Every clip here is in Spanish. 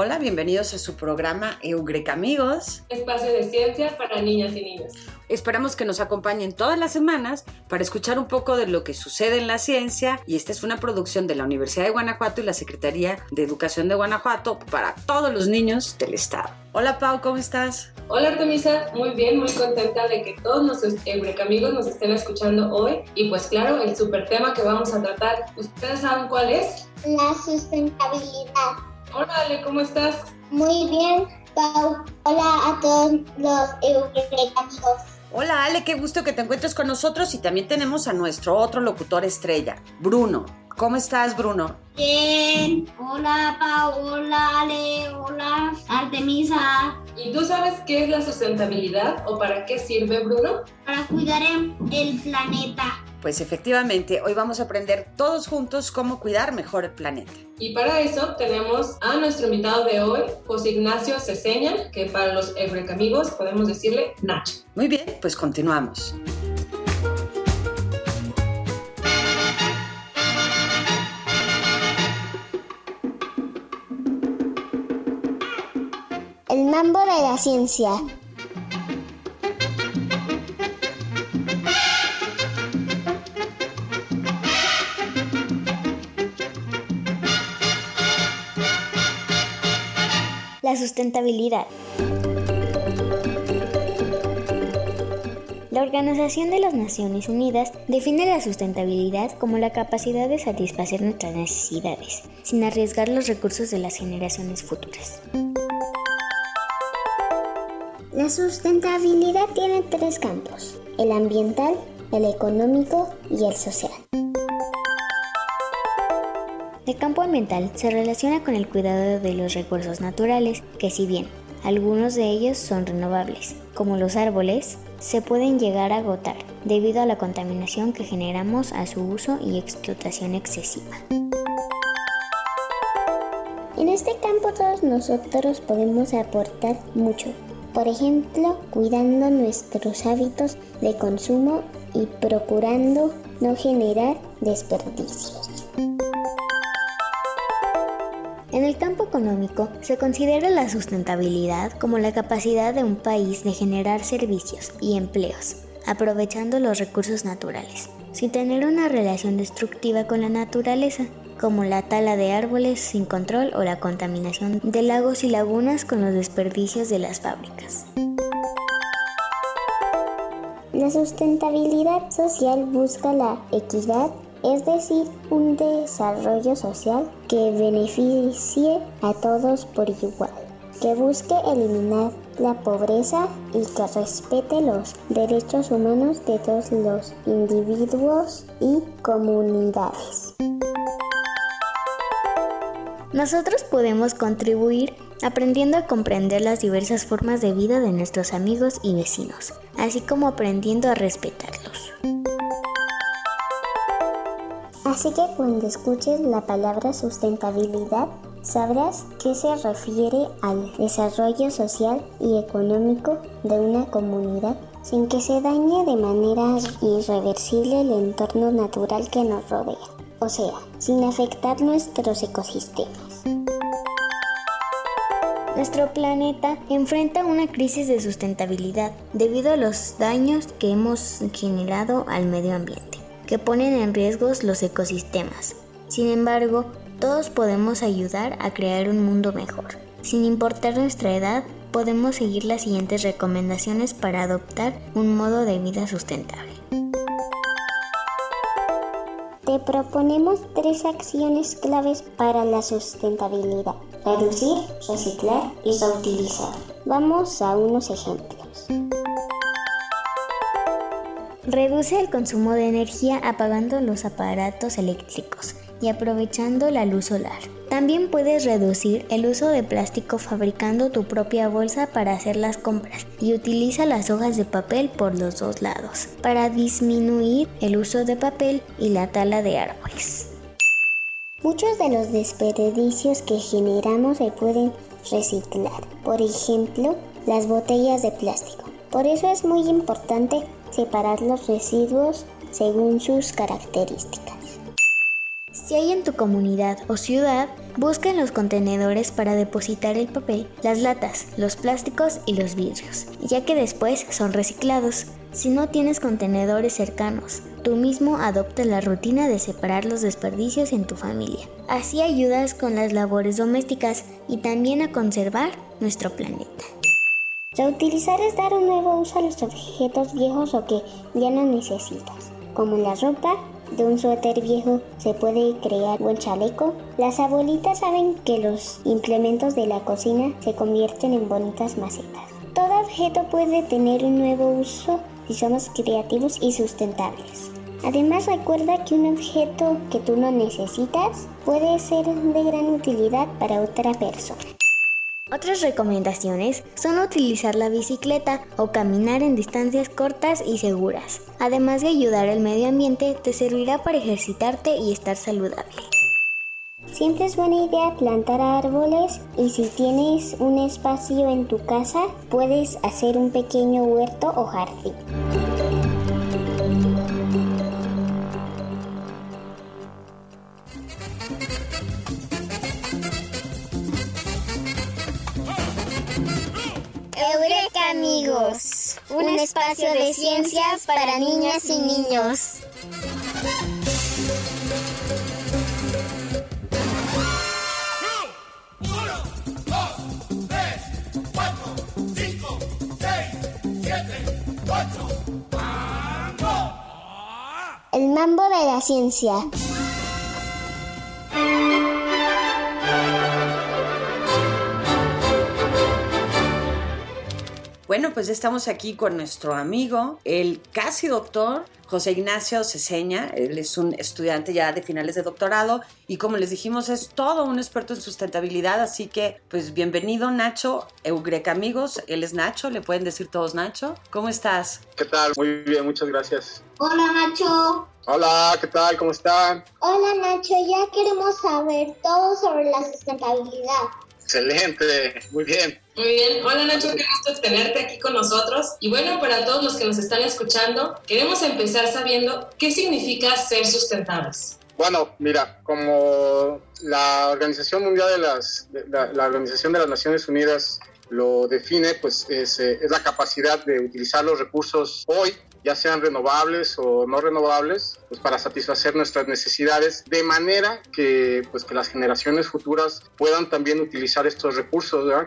Hola, bienvenidos a su programa Eureka Amigos. Espacio de ciencia para niñas y niños. Esperamos que nos acompañen todas las semanas para escuchar un poco de lo que sucede en la ciencia y esta es una producción de la Universidad de Guanajuato y la Secretaría de Educación de Guanajuato para todos los niños del estado. Hola Pau, ¿cómo estás? Hola Artemisa, muy bien, muy contenta de que todos nuestros Eureka amigos nos estén escuchando hoy y pues claro, el super tema que vamos a tratar, ¿ustedes saben cuál es? La sustentabilidad. Hola Ale, ¿cómo estás? Muy bien, Pau. Hola a todos los amigos. Hola Ale, qué gusto que te encuentres con nosotros y también tenemos a nuestro otro locutor estrella, Bruno. ¿Cómo estás, Bruno? Bien. Hola, Pau. Hola, Ale. Hola, Artemisa. ¿Y tú sabes qué es la sustentabilidad o para qué sirve, Bruno? Para cuidar el planeta. Pues efectivamente, hoy vamos a aprender todos juntos cómo cuidar mejor el planeta. Y para eso tenemos a nuestro invitado de hoy, José Ignacio Ceseña, que para los Eureka amigos podemos decirle Nacho. Muy bien, pues continuamos. El mambo de la ciencia. La sustentabilidad. La Organización de las Naciones Unidas define la sustentabilidad como la capacidad de satisfacer nuestras necesidades, sin arriesgar los recursos de las generaciones futuras. La sustentabilidad tiene tres campos, el ambiental, el económico y el social. El campo ambiental se relaciona con el cuidado de los recursos naturales, que si bien algunos de ellos son renovables, como los árboles, se pueden llegar a agotar debido a la contaminación que generamos a su uso y explotación excesiva. En este campo todos nosotros podemos aportar mucho, por ejemplo, cuidando nuestros hábitos de consumo y procurando no generar desperdicios. En el campo económico se considera la sustentabilidad como la capacidad de un país de generar servicios y empleos, aprovechando los recursos naturales, sin tener una relación destructiva con la naturaleza, como la tala de árboles sin control o la contaminación de lagos y lagunas con los desperdicios de las fábricas. La sustentabilidad social busca la equidad es decir, un desarrollo social que beneficie a todos por igual, que busque eliminar la pobreza y que respete los derechos humanos de todos los individuos y comunidades. Nosotros podemos contribuir aprendiendo a comprender las diversas formas de vida de nuestros amigos y vecinos, así como aprendiendo a respetarlos. Así que cuando escuches la palabra sustentabilidad, sabrás que se refiere al desarrollo social y económico de una comunidad sin que se dañe de manera irreversible el entorno natural que nos rodea, o sea, sin afectar nuestros ecosistemas. Nuestro planeta enfrenta una crisis de sustentabilidad debido a los daños que hemos generado al medio ambiente que ponen en riesgo los ecosistemas. Sin embargo, todos podemos ayudar a crear un mundo mejor. Sin importar nuestra edad, podemos seguir las siguientes recomendaciones para adoptar un modo de vida sustentable. Te proponemos tres acciones claves para la sustentabilidad. Reducir, reciclar y reutilizar. Vamos a unos ejemplos. Reduce el consumo de energía apagando los aparatos eléctricos y aprovechando la luz solar. También puedes reducir el uso de plástico fabricando tu propia bolsa para hacer las compras y utiliza las hojas de papel por los dos lados para disminuir el uso de papel y la tala de árboles. Muchos de los desperdicios que generamos se pueden reciclar. Por ejemplo, las botellas de plástico. Por eso es muy importante separar los residuos según sus características. Si hay en tu comunidad o ciudad, busca en los contenedores para depositar el papel, las latas, los plásticos y los vidrios, ya que después son reciclados. Si no tienes contenedores cercanos, tú mismo adopta la rutina de separar los desperdicios en tu familia. Así ayudas con las labores domésticas y también a conservar nuestro planeta. Reutilizar es dar un nuevo uso a los objetos viejos o que ya no necesitas, como la ropa. De un suéter viejo se puede crear buen chaleco. Las abuelitas saben que los implementos de la cocina se convierten en bonitas macetas. Todo objeto puede tener un nuevo uso si somos creativos y sustentables. Además recuerda que un objeto que tú no necesitas puede ser de gran utilidad para otra persona. Otras recomendaciones son utilizar la bicicleta o caminar en distancias cortas y seguras. Además de ayudar al medio ambiente, te servirá para ejercitarte y estar saludable. Siempre es buena idea plantar árboles y si tienes un espacio en tu casa, puedes hacer un pequeño huerto o jardín. Eureka amigos, un espacio de ciencias para niñas y niños. El mambo de la ciencia. Bueno, pues ya estamos aquí con nuestro amigo, el casi doctor José Ignacio Ceseña. Él es un estudiante ya de finales de doctorado y como les dijimos es todo un experto en sustentabilidad, así que pues bienvenido Nacho, Eureka amigos, él es Nacho, le pueden decir todos Nacho. ¿Cómo estás? ¿Qué tal? Muy bien, muchas gracias. Hola Nacho. Hola, ¿qué tal? ¿Cómo están? Hola Nacho, ya queremos saber todo sobre la sustentabilidad. Excelente, muy bien. Muy bien. Hola Nacho, qué gusto tenerte aquí con nosotros. Y bueno, para todos los que nos están escuchando, queremos empezar sabiendo qué significa ser sustentables. Bueno, mira, como la Organización Mundial de las, la, Organización de las Naciones Unidas lo define, pues es, eh, es la capacidad de utilizar los recursos hoy ya sean renovables o no renovables, pues para satisfacer nuestras necesidades, de manera que, pues que las generaciones futuras puedan también utilizar estos recursos.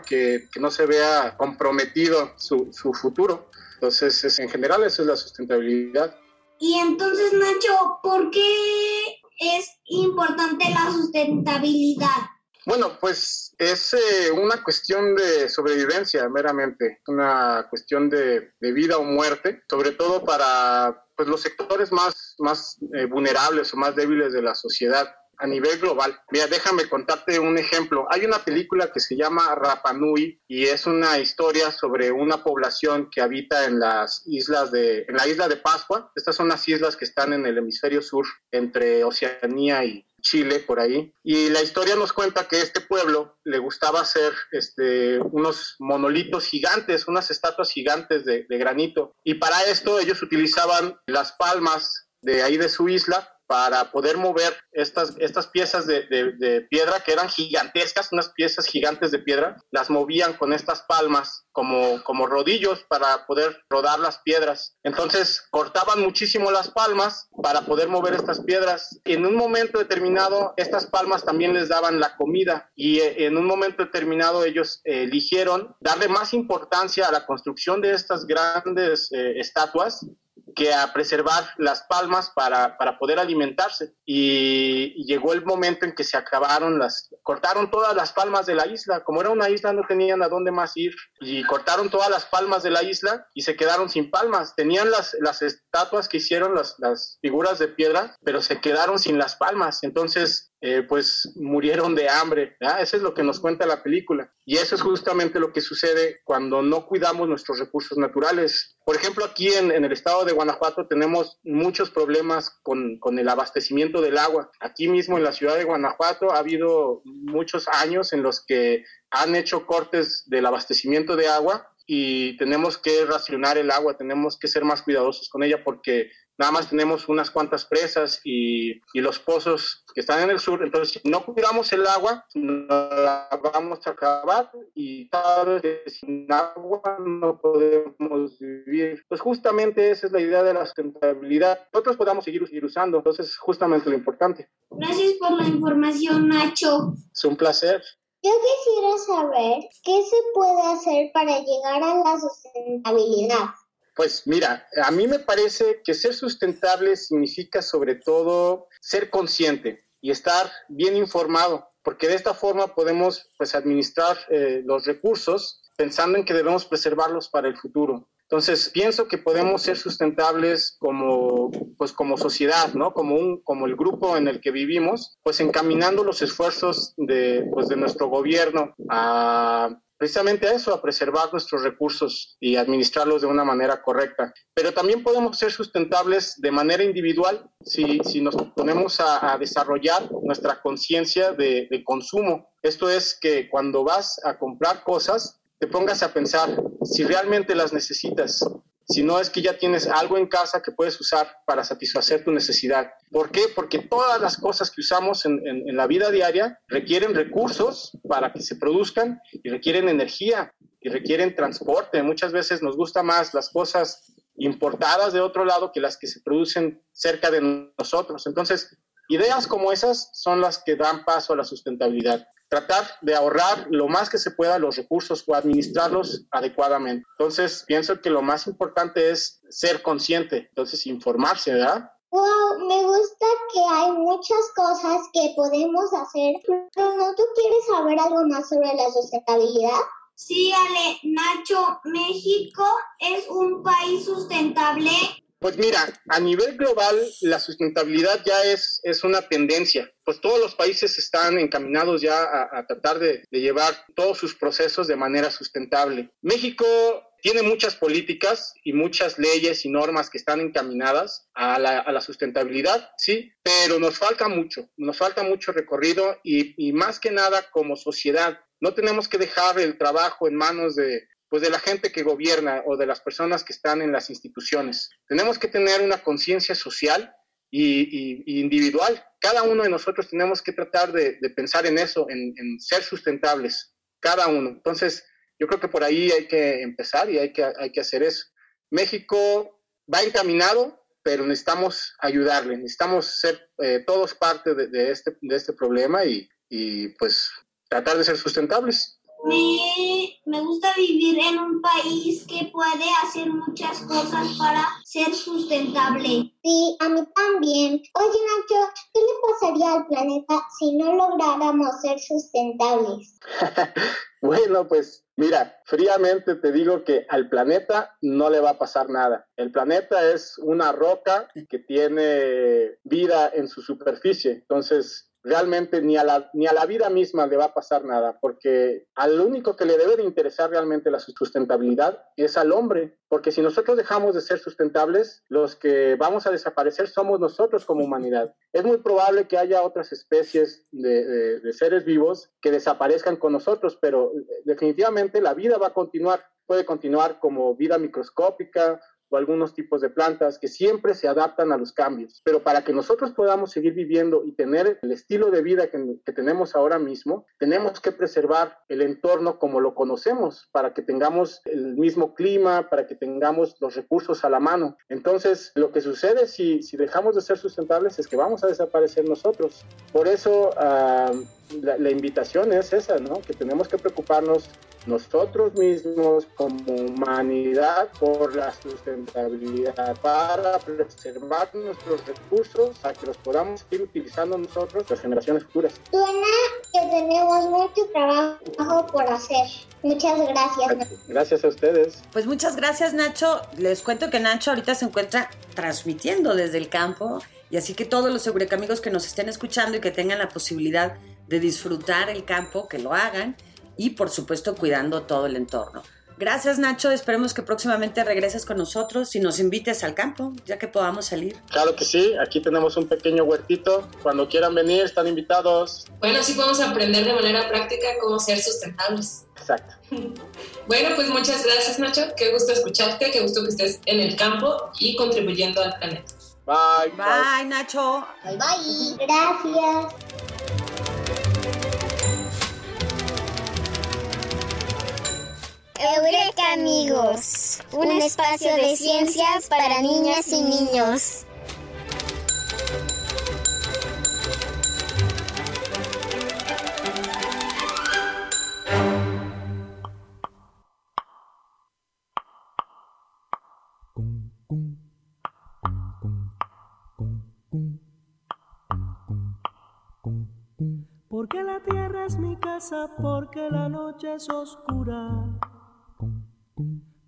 Que, que no se vea comprometido su, su futuro. Entonces, es, en general, eso es la sustentabilidad. Y entonces, Nacho, ¿por qué es importante la sustentabilidad? Bueno, pues es eh, una cuestión de sobrevivencia meramente, una cuestión de, de, vida o muerte, sobre todo para pues, los sectores más, más eh, vulnerables o más débiles de la sociedad a nivel global. Mira, déjame contarte un ejemplo. Hay una película que se llama Rapa Nui y es una historia sobre una población que habita en las islas de, en la isla de Pascua. Estas son las islas que están en el hemisferio sur entre Oceanía y, Chile, por ahí. Y la historia nos cuenta que este pueblo le gustaba hacer este, unos monolitos gigantes, unas estatuas gigantes de, de granito. Y para esto ellos utilizaban las palmas de ahí de su isla para poder mover estas, estas piezas de, de, piedra que eran gigantescas, unas piezas gigantes de piedra, las movían con estas palmas como, como rodillos para poder rodar las piedras. Entonces cortaban muchísimo las palmas para poder mover estas piedras. En un momento determinado, estas palmas también les daban la comida y eh, en un momento determinado ellos eh, eligieron darle más importancia a la construcción de estas grandes eh, estatuas que a preservar las palmas para, para poder alimentarse. Y, llegó el momento en que se acabaron las, cortaron todas las palmas de la isla. Como era una isla, no tenían a dónde más ir y cortaron todas las palmas de la isla y se quedaron sin palmas. Tenían las, las estatuas que hicieron, las, las figuras de piedra, pero se quedaron sin las palmas. Entonces, eh, pues murieron de hambre. Eso es lo que nos cuenta la película. Y eso es justamente lo que sucede cuando no cuidamos nuestros recursos naturales. Por ejemplo, aquí en, el estado de Guanajuato tenemos muchos problemas con, con, el abastecimiento del agua. Aquí mismo en la ciudad de Guanajuato ha habido muchos años en los que han hecho cortes del abastecimiento de agua y tenemos que racionar el agua, tenemos que ser más cuidadosos con ella porque nada más tenemos unas cuantas presas y, y, los pozos que están en el sur, entonces si no cuidamos el agua, la vamos a acabar y vez sin agua no podemos vivir. Pues justamente esa es la idea de la sustentabilidad. Nosotros podamos seguir, seguir usando, entonces es justamente lo importante. Gracias por la información, Nacho. Es un placer. Yo quisiera saber qué se puede hacer para llegar a la sustentabilidad. Pues mira, a mí me parece que ser sustentable significa sobre todo ser consciente y estar bien informado, porque de esta forma podemos pues administrar eh, los recursos pensando en que debemos preservarlos para el futuro. Entonces, pienso que podemos ser sustentables como, pues, como sociedad, ¿no? Como, un, como el grupo en el que vivimos, pues encaminando los esfuerzos de, pues, de nuestro gobierno a precisamente a eso, a preservar nuestros recursos y administrarlos de una manera correcta. Pero también podemos ser sustentables de manera individual si, nos ponemos a, desarrollar nuestra conciencia de consumo. Esto es que cuando vas a comprar cosas, te pongas a pensar si realmente las necesitas, si no es que ya tienes algo en casa que puedes usar para satisfacer tu necesidad. ¿Por qué? Porque todas las cosas que usamos en, en, la vida diaria requieren recursos para que se produzcan y requieren energía y requieren transporte. Muchas veces nos gusta más las cosas importadas de otro lado que las que se producen cerca de nosotros. Entonces, ideas como esas son las que dan paso a la sustentabilidad tratar de ahorrar lo más que se pueda los recursos o administrarlos adecuadamente. Entonces, pienso que lo más importante es ser consciente, entonces informarse, ¿verdad? Wow, me gusta que hay muchas cosas que podemos hacer, pero ¿no tú quieres saber algo más sobre la sustentabilidad? Sí, Ale, Nacho, México es un país sustentable pues mira, a nivel global la sustentabilidad ya es, es una tendencia. Pues todos los países están encaminados ya a, tratar de, llevar todos sus procesos de manera sustentable. México tiene muchas políticas y muchas leyes y normas que están encaminadas a la, sustentabilidad, sí, pero nos falta mucho, nos falta mucho recorrido y, y más que nada como sociedad. No tenemos que dejar el trabajo en manos de, pues de la gente que gobierna o de las personas que están en las instituciones. Tenemos que tener una conciencia social y, individual. Cada uno de nosotros tenemos que tratar de, pensar en eso, en, ser sustentables, cada uno. Entonces, yo creo que por ahí hay que empezar y hay que, hacer eso. México va encaminado, pero necesitamos ayudarle, necesitamos ser eh, todos parte de, este, de este problema y, y pues tratar de ser sustentables. Me, me, gusta vivir en un país que puede hacer muchas cosas para ser sustentable. Sí, a mí también. Oye, Nacho, ¿qué le pasaría al planeta si no lográramos ser sustentables? bueno, pues mira, fríamente te digo que al planeta no le va a pasar nada. El planeta es una roca que tiene vida en su superficie. Entonces, realmente ni a, la, ni a la vida misma le va a pasar nada, porque al único que le debe de interesar realmente la sustentabilidad es al hombre, porque si nosotros dejamos de ser sustentables, los que vamos a desaparecer somos nosotros como humanidad. Es muy probable que haya otras especies de, de seres vivos que desaparezcan con nosotros, pero definitivamente la vida va a continuar, puede continuar como vida microscópica o algunos tipos de plantas que siempre se adaptan a los cambios. Pero para que nosotros podamos seguir viviendo y tener el estilo de vida que, tenemos ahora mismo, tenemos que preservar el entorno como lo conocemos para que tengamos el mismo clima, para que tengamos los recursos a la mano. Entonces, lo que sucede si, si dejamos de ser sustentables es que vamos a desaparecer nosotros. Por eso, uh, la, invitación es esa, ¿no? Que tenemos que preocuparnos nosotros mismos como humanidad por la sustentabilidad, para preservar nuestros recursos, para que los podamos ir utilizando nosotros las generaciones futuras. Suena que tenemos mucho trabajo por hacer. Muchas gracias. Gracias a ustedes. Pues muchas gracias Nacho. Les cuento que Nacho ahorita se encuentra transmitiendo desde el campo y así que todos los amigos que nos estén escuchando y que tengan la posibilidad de disfrutar el campo, que lo hagan y por supuesto cuidando todo el entorno. Gracias Nacho, esperemos que próximamente regreses con nosotros y nos invites al campo, ya que podamos salir. Claro que sí, aquí tenemos un pequeño huertito, cuando quieran venir están invitados. Bueno, así podemos aprender de manera práctica cómo ser sustentables. Exacto. Bueno, pues muchas gracias Nacho, qué gusto escucharte, qué gusto que estés en el campo y contribuyendo al planeta. Bye. Bye, Nacho. Bye, bye. Gracias. Eureka amigos, un espacio de ciencias para niñas y niños. Porque la tierra es mi casa, porque la noche es oscura.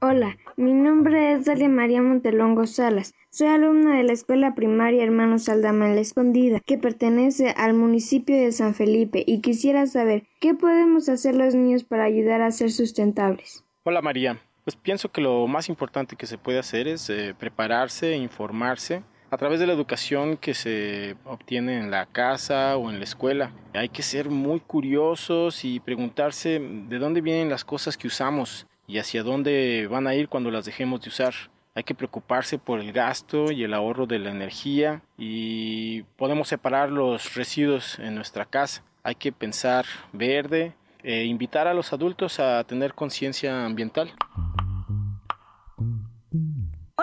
Hola, mi nombre es Dalia María Montelongo Salas. Soy alumna de la Escuela Primaria Hermanos Aldama en la Escondida, que pertenece al municipio de San Felipe, y quisiera saber qué podemos hacer los niños para ayudar a ser sustentables. Hola María, pues pienso que lo más importante que se puede hacer es eh, prepararse, informarse a través de la educación que se obtiene en la casa o en la escuela. Hay que ser muy curiosos y preguntarse de dónde vienen las cosas que usamos y hacia dónde van a ir cuando las dejemos de usar. Hay que preocuparse por el gasto y el ahorro de la energía y podemos separar los residuos en nuestra casa. Hay que pensar verde e invitar a los adultos a tener conciencia ambiental.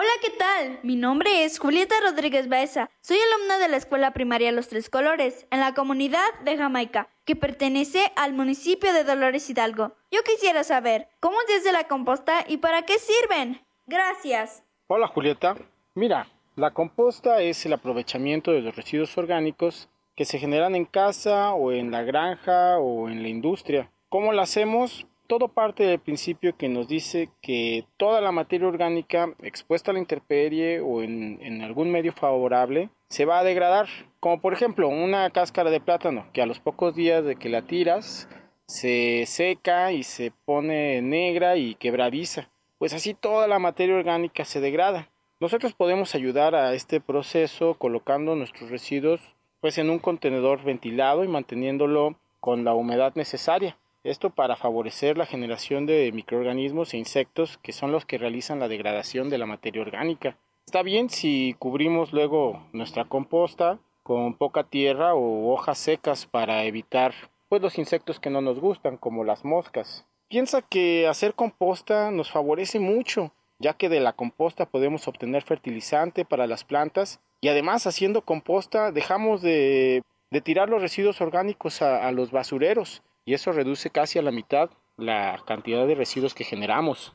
Hola, ¿qué tal? Mi nombre es Julieta Rodríguez Baeza. Soy alumna de la Escuela Primaria Los Tres Colores, en la comunidad de Jamaica, que pertenece al municipio de Dolores Hidalgo. Yo quisiera saber, ¿cómo es desde la composta y para qué sirven? Gracias. Hola, Julieta. Mira, la composta es el aprovechamiento de los residuos orgánicos que se generan en casa o en la granja o en la industria. ¿Cómo lo hacemos? Todo parte del principio que nos dice que toda la materia orgánica expuesta a la intemperie o en, algún medio favorable se va a degradar. Como por ejemplo una cáscara de plátano que a los pocos días de que la tiras se seca y se pone negra y quebradiza. Pues así toda la materia orgánica se degrada. Nosotros podemos ayudar a este proceso colocando nuestros residuos pues en un contenedor ventilado y manteniéndolo con la humedad necesaria. Esto para favorecer la generación de microorganismos e insectos que son los que realizan la degradación de la materia orgánica. Está bien si cubrimos luego nuestra composta con poca tierra o hojas secas para evitar pues los insectos que no nos gustan como las moscas. Piensa que hacer composta nos favorece mucho, ya que de la composta podemos obtener fertilizante para las plantas y además haciendo composta dejamos de, tirar los residuos orgánicos a los basureros y eso reduce casi a la mitad la cantidad de residuos que generamos.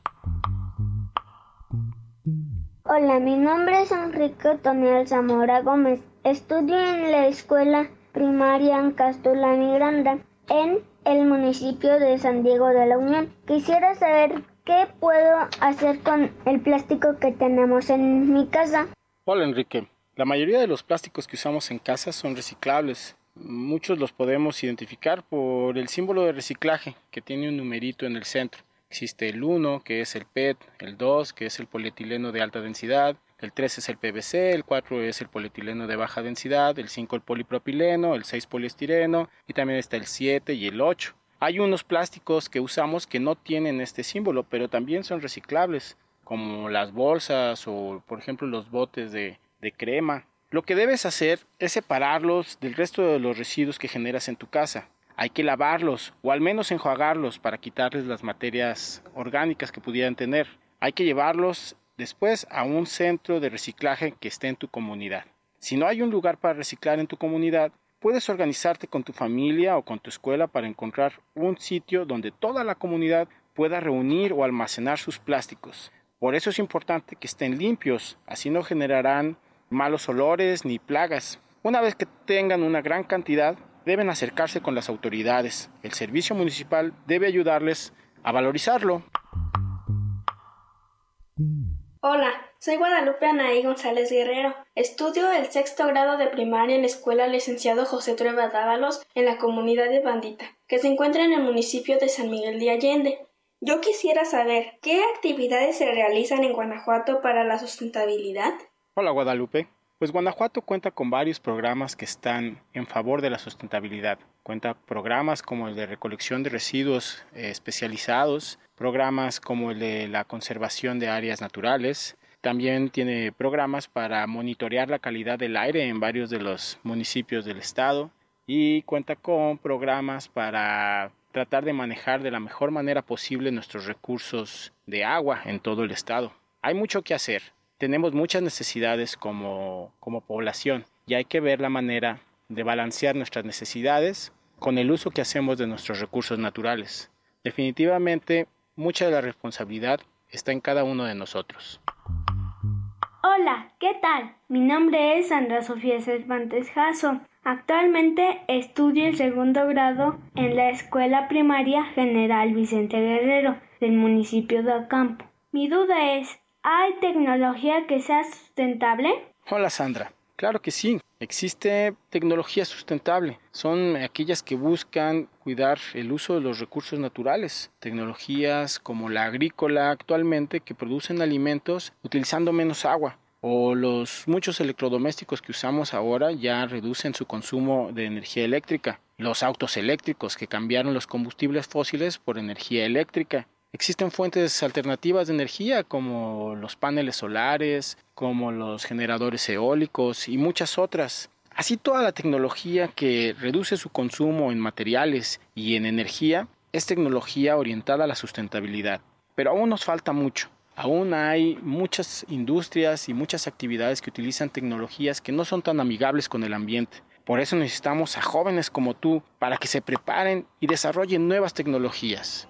Hola, mi nombre es Enrique Toniel Zamora Gómez. Estudio en la escuela primaria en Castula Granda, en el municipio de San Diego de la Unión. Quisiera saber qué puedo hacer con el plástico que tenemos en mi casa. Hola, Enrique. La mayoría de los plásticos que usamos en casa son reciclables. Muchos los podemos identificar por el símbolo de reciclaje que tiene un numerito en el centro. Existe el 1, que es el PET, el 2, que es el polietileno de alta densidad, el 3 es el PVC, el 4 es el polietileno de baja densidad, el 5 el polipropileno, el 6 poliestireno y también está el 7 y el 8. Hay unos plásticos que usamos que no tienen este símbolo, pero también son reciclables, como las bolsas o por ejemplo los botes de, de crema. Lo que debes hacer es separarlos del resto de los residuos que generas en tu casa. Hay que lavarlos o al menos enjuagarlos para quitarles las materias orgánicas que pudieran tener. Hay que llevarlos después a un centro de reciclaje que esté en tu comunidad. Si no hay un lugar para reciclar en tu comunidad, puedes organizarte con tu familia o con tu escuela para encontrar un sitio donde toda la comunidad pueda reunir o almacenar sus plásticos. Por eso es importante que estén limpios, así no generarán malos olores ni plagas. Una vez que tengan una gran cantidad, deben acercarse con las autoridades. El servicio municipal debe ayudarles a valorizarlo. Hola, soy Guadalupe Anaí González Guerrero. Estudio el sexto grado de primaria en la Escuela Licenciado José Trueba Dávalos en la comunidad de Bandita, que se encuentra en el municipio de San Miguel de Allende. Yo quisiera saber qué actividades se realizan en Guanajuato para la sustentabilidad. Hola Guadalupe. Pues Guanajuato cuenta con varios programas que están en favor de la sustentabilidad. Cuenta programas como el de recolección de residuos eh, especializados, programas como el de la conservación de áreas naturales. También tiene programas para monitorear la calidad del aire en varios de los municipios del estado y cuenta con programas para tratar de manejar de la mejor manera posible nuestros recursos de agua en todo el estado. Hay mucho que hacer, tenemos muchas necesidades como, como población y hay que ver la manera de balancear nuestras necesidades con el uso que hacemos de nuestros recursos naturales. Definitivamente, mucha de la responsabilidad está en cada uno de nosotros. Hola, ¿qué tal? Mi nombre es Sandra Sofía Cervantes Jasso. Actualmente estudio el segundo grado en la Escuela Primaria General Vicente Guerrero del municipio de Acampo. Mi duda es, ¿Hay tecnología que sea sustentable? Hola Sandra. Claro que sí, existe tecnología sustentable. Son aquellas que buscan cuidar el uso de los recursos naturales. Tecnologías como la agrícola actualmente que producen alimentos utilizando menos agua. O los muchos electrodomésticos que usamos ahora ya reducen su consumo de energía eléctrica. Los autos eléctricos que cambiaron los combustibles fósiles por energía eléctrica. Existen fuentes alternativas de energía como los paneles solares, como los generadores eólicos y muchas otras. Así toda la tecnología que reduce su consumo en materiales y en energía es tecnología orientada a la sustentabilidad. Pero aún nos falta mucho. Aún hay muchas industrias y muchas actividades que utilizan tecnologías que no son tan amigables con el ambiente. Por eso necesitamos a jóvenes como tú para que se preparen y desarrollen nuevas tecnologías.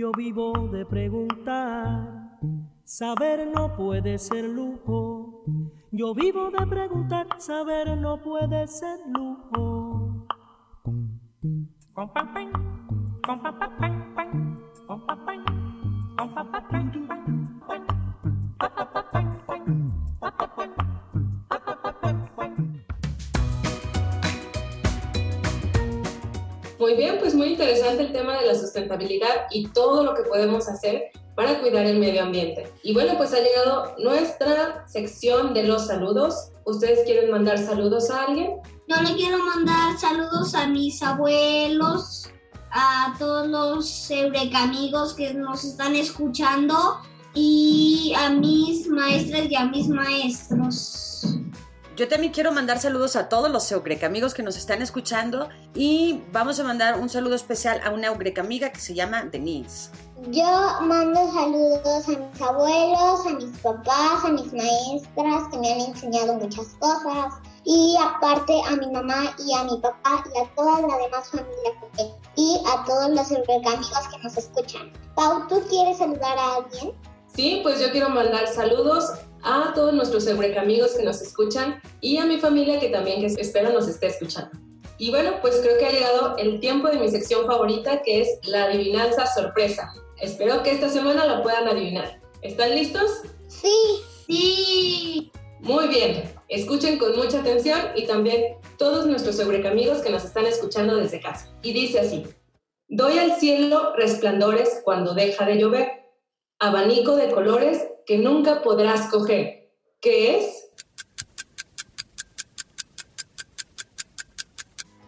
Yo vivo de preguntar, saber no puede ser lujo. Yo vivo de preguntar, saber no puede ser lujo. Interesante el tema de la sustentabilidad y todo lo que podemos hacer para cuidar el medio ambiente. Y bueno, pues ha llegado nuestra sección de los saludos. ¿Ustedes quieren mandar saludos a alguien? Yo le quiero mandar saludos a mis abuelos, a todos los amigos que nos están escuchando y a mis maestras y a mis maestros. Yo también quiero mandar saludos a todos los Eureka amigos que nos están escuchando y vamos a mandar un saludo especial a una Eureka amiga que se llama Denise. Yo mando saludos a mis abuelos, a mis papás, a mis maestras que me han enseñado muchas cosas, y aparte a mi mamá y a mi papá y a toda la demás familia y a todos los amigos que nos escuchan. Pau, ¿tú quieres saludar a alguien? Sí, pues yo quiero mandar saludos a todos nuestros amigos que nos escuchan y a mi familia que también que espero nos esté escuchando. Y bueno, pues creo que ha llegado el tiempo de mi sección favorita que es la adivinanza sorpresa. Espero que esta semana la puedan adivinar. ¿Están listos? Sí. Sí. Muy bien. Escuchen con mucha atención y también todos nuestros amigos que nos están escuchando desde casa. Y dice así, doy al cielo resplandores cuando deja de llover, abanico de colores que nunca podrás coger. ¿Qué es?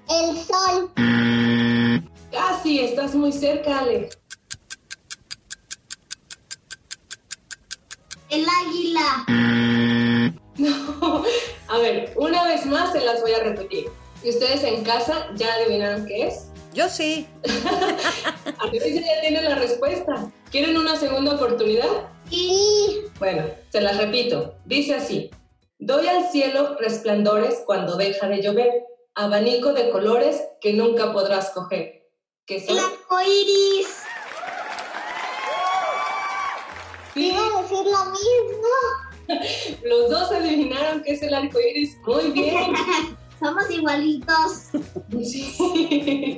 El sol. Casi, estás muy cerca, Ale. El águila. No, a ver, una vez más se las voy a repetir. ¿Y ustedes en casa ya adivinaron qué es? Yo sí. a veces ya tienen la respuesta. ¿Quieren una segunda oportunidad? Sí. Bueno, se las repito. Dice así. Doy al cielo resplandores cuando deja de llover, abanico de colores que nunca podrás coger. ¿Qué son? El arco iris. Iba a decir lo mismo. Los dos adivinaron qué es el arco iris. Muy bien. Somos igualitos. Sí.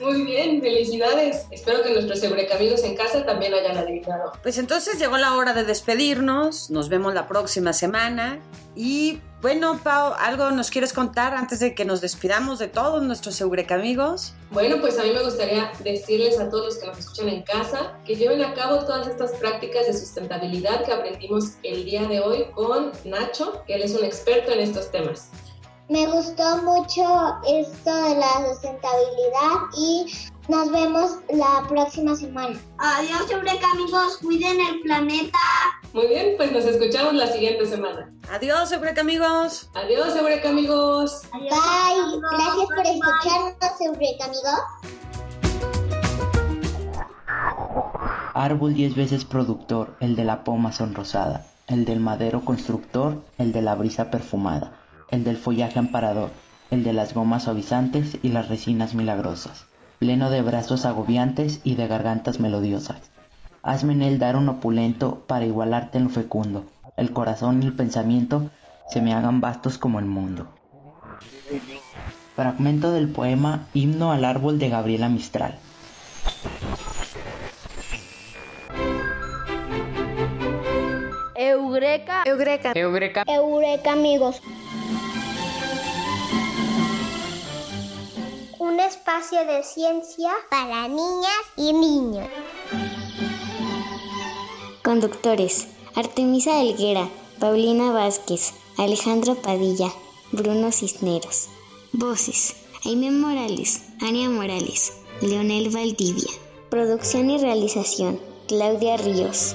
Muy bien, felicidades. Espero que nuestros amigos en casa también hayan adivinado. Pues entonces llegó la hora de despedirnos. Nos vemos la próxima semana. Y bueno, Pau, ¿algo nos quieres contar antes de que nos despidamos de todos nuestros amigos? Bueno, pues a mí me gustaría decirles a todos los que nos escuchan en casa que lleven a cabo todas estas prácticas de sustentabilidad que aprendimos el día de hoy con Nacho, que él es un experto en estos temas. Me gustó mucho esto de la sustentabilidad y nos vemos la próxima semana. Adiós, Eureka amigos, cuiden el planeta. Muy bien, pues nos escuchamos la siguiente semana. Adiós, Eureka amigos. Adiós, Eureka amigos. Bye. Gracias por escucharnos, Eureka amigos. Árbol diez veces productor, el de la poma sonrosada, el del madero constructor, el de la brisa perfumada el del follaje amparador, el de las gomas suavizantes y las resinas milagrosas, pleno de brazos agobiantes y de gargantas melodiosas. Hazme en él dar un opulento para igualarte en lo fecundo, el corazón y el pensamiento se me hagan vastos como el mundo. Fragmento del poema Himno al árbol de Gabriela Mistral. Eureka. Eureka. Eureka. Eureka amigos. Un espacio de ciencia para niñas y niños. Conductores: Artemisa Elguera, Paulina Vázquez, Alejandro Padilla, Bruno Cisneros. Voces: Aime Morales, Ania Morales, Leonel Valdivia. Producción y realización: Claudia Ríos.